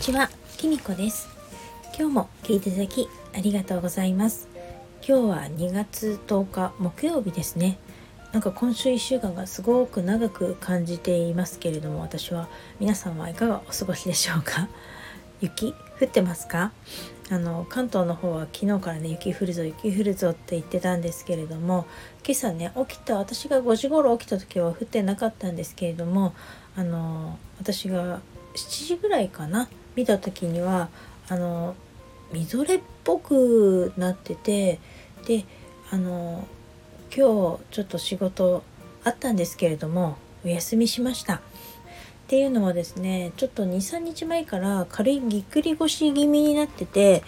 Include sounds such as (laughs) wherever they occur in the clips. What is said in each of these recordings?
ちは、きみこです。今日も聞いていただきありがとうございます。今日は2月10日木曜日ですね。なんか今週1週間がすごく長く感じていますけれども、私は皆さんはいかがお過ごしでしょうか？(laughs) 雪降ってますか？あの関東の方は昨日からね雪降るぞ雪降るぞって言ってたんですけれども今朝ね起きた私が5時頃起きた時は降ってなかったんですけれどもあの私が7時ぐらいかな見た時にはあのみぞれっぽくなっててであの今日ちょっと仕事あったんですけれどもお休みしました。っていうのはですねちょっと23日前から軽いぎっくり腰気味になってて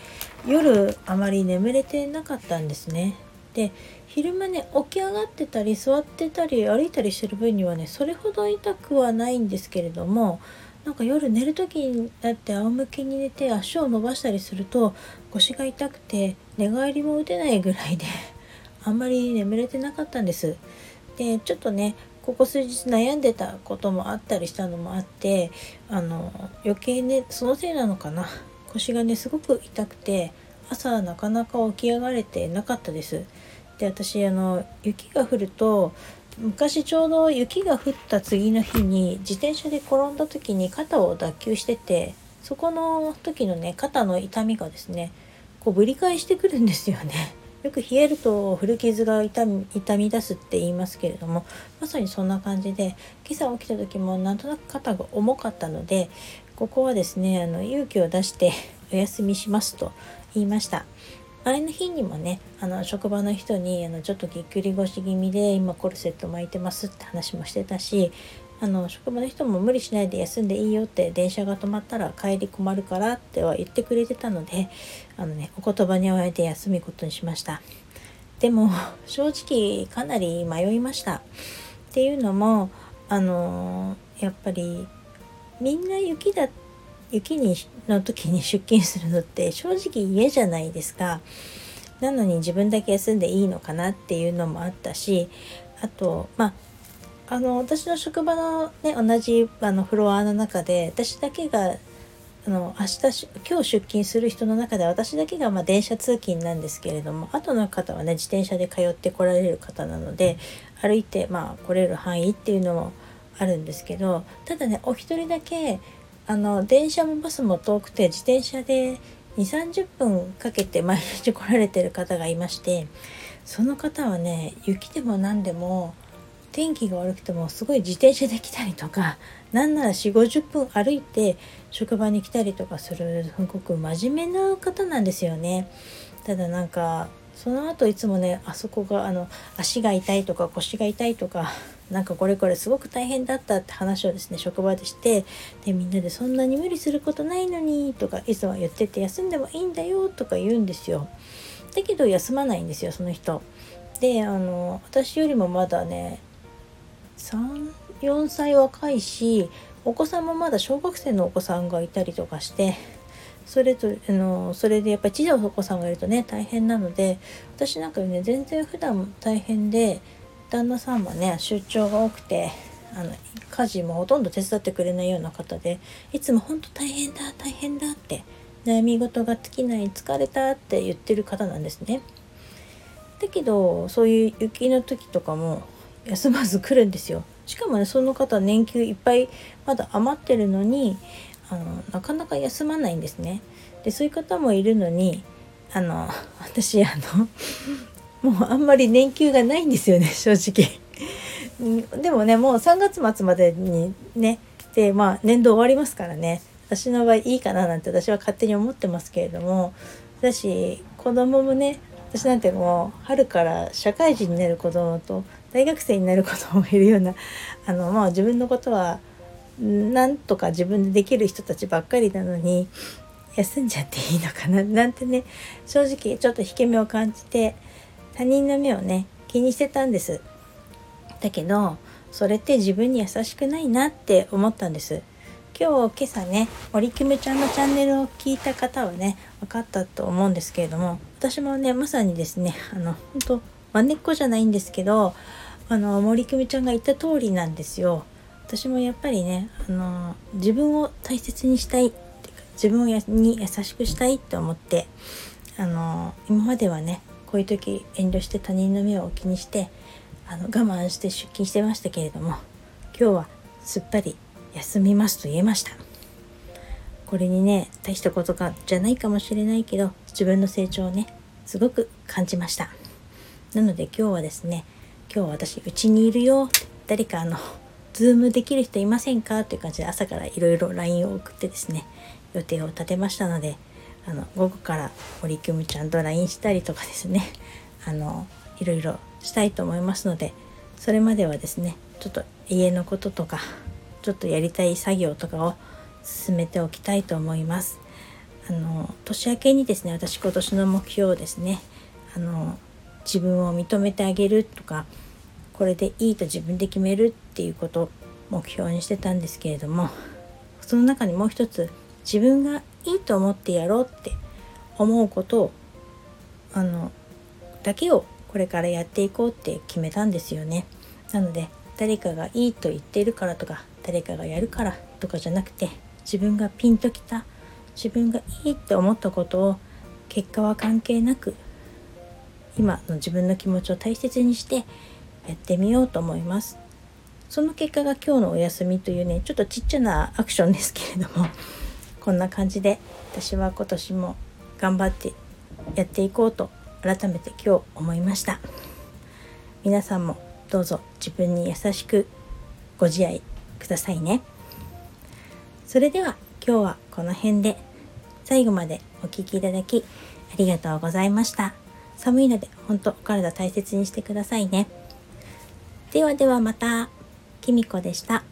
夜あまり眠れてなかったんですね。で昼間ね起き上がってたり座ってたり歩いたりしてる分にはねそれほど痛くはないんですけれどもなんか夜寝る時になって仰向けに寝て足を伸ばしたりすると腰が痛くて寝返りも打てないぐらいで (laughs) あんまり眠れてなかったんです。でちょっとねここ数日悩んでたこともあったりしたのもあってあの余計ねそのせいなのかな腰がねすごく痛くて朝なかなか起き上がれてなかったです。で私あの雪が降ると昔ちょうど雪が降った次の日に自転車で転んだ時に肩を脱臼しててそこの時のね肩の痛みがですねこうぶり返してくるんですよね。(laughs) よく冷えると古傷が痛み痛み出すって言いますけれどもまさにそんな感じで今朝起きた時もなんとなく肩が重かったのでここはですねあの勇気を出してお休みしますと言いました。前の日にもねあの職場の人にあのちょっとぎっくり腰気味で今コルセット巻いてますって話もしてたしあの職場の人も無理しないで休んでいいよって電車が止まったら帰り困るからっては言ってくれてたのであのねお言葉に甘えて休むことにしました。でも正直かなり迷いました。っていうのもあのやっぱりみんな雪だ雪にの時に出勤するのって正直家じゃないですか。なのに自分だけ休んでいいのかなっていうのもあったしあとまああの私の職場のね同じあのフロアの中で私だけがあの明日今日出勤する人の中で私だけがまあ電車通勤なんですけれども後の方はね自転車で通ってこられる方なので歩いてまあ来れる範囲っていうのもあるんですけどただねお一人だけあの電車もバスも遠くて自転車で2 3 0分かけて毎日来られてる方がいましてその方はね雪でも何でも天気が悪くてもすごい自転車で来たりとかなんなら4 5 0分歩いて職場に来たりとかするすごく真面目な方なんですよね。ただなんかその後いつもねあそこがあの足が痛いとか腰が痛いとかなんかこれこれすごく大変だったって話をですね職場でしてでみんなでそんなに無理することないのにとかいつも言ってて休んでもいいんだよとか言うんですよ。だけど休まないんですよその人。であの私よりもまだね34歳若いしお子さんもまだ小学生のお子さんがいたりとかしてそれとあのそれでやっぱり小さいお子さんがいるとね大変なので私なんかね全然普段大変で旦那さんもね出張が多くてあの家事もほとんど手伝ってくれないような方でいつも本当大変だ大変だって悩み事が尽きない疲れたって言ってる方なんですね。だけどそういう雪の時とかも休まず来るんですよしかもねその方年給いっぱいまだ余ってるのにあのなかなか休まないんですねでそういう方もいるのにあの私あのもうあんまり年給がないんですよね (laughs) 正直。でもねもう3月末までにねでまあ年度終わりますからね。私の場合いいかななんて私は勝手に思ってますけれども。だし子供もね私なんてもう春から社会人になる子供と大学生になる子供もいるような (laughs) あのまあ自分のことはなんとか自分でできる人たちばっかりなのに休んじゃっていいのかななんてね正直ちょっと引け目を感じて他人の目をね気にしてたんです。だけどそれって自分に優しくないなって思ったんです。今日今朝ね森キムちゃんのチャンネルを聞いた方はね分かったと思うんですけれども私もねまさにですねあの本当まねっこじゃないんですけどあの森久美ちゃんが言った通りなんですよ。私もやっぱりねあの自分を大切にしたいっていうか自分に優しくしたいと思ってあの今まではねこういう時遠慮して他人の目を気にしてあの我慢して出勤してましたけれども今日はすっぱり休みますと言えました。これにね大したことがじゃないかもしれないけど自分の成長をねすごく感じました。なので今日はですね今日私うちにいるよ。誰かあのズームできる人いませんか？っていう感じで朝からいろいろ LINE を送ってですね予定を立てましたのであの午後から森久美ちゃんと LINE したりとかですね (laughs) あのいろいろしたいと思いますのでそれまではですねちょっと家のこととかちょっとやりたい作業とかを進めておきたいと思います。あの年明けにですね私今年の目標をですねあの自分を認めてあげるとかこれでいいと自分で決めるっていうことを目標にしてたんですけれどもその中にもう一つ自分がいいと思ってやろうって思うことをあのだけをこれからやっていこうって決めたんですよね。なので誰かがいいと言っているからとか誰かがやるからとかじゃなくて自分がピンときた自分がいいって思ったことを結果は関係なく今の自分の気持ちを大切にしてやってみようと思いますその結果が今日のお休みというねちょっとちっちゃなアクションですけれどもこんな感じで私は今年も頑張ってやっていこうと改めて今日思いました。皆さんもどうぞ自分に優しくご自愛くださいね。それでは今日はこの辺で最後までお聴きいただきありがとうございました。寒いので本当お体大切にしてくださいね。ではではまたきみこでした。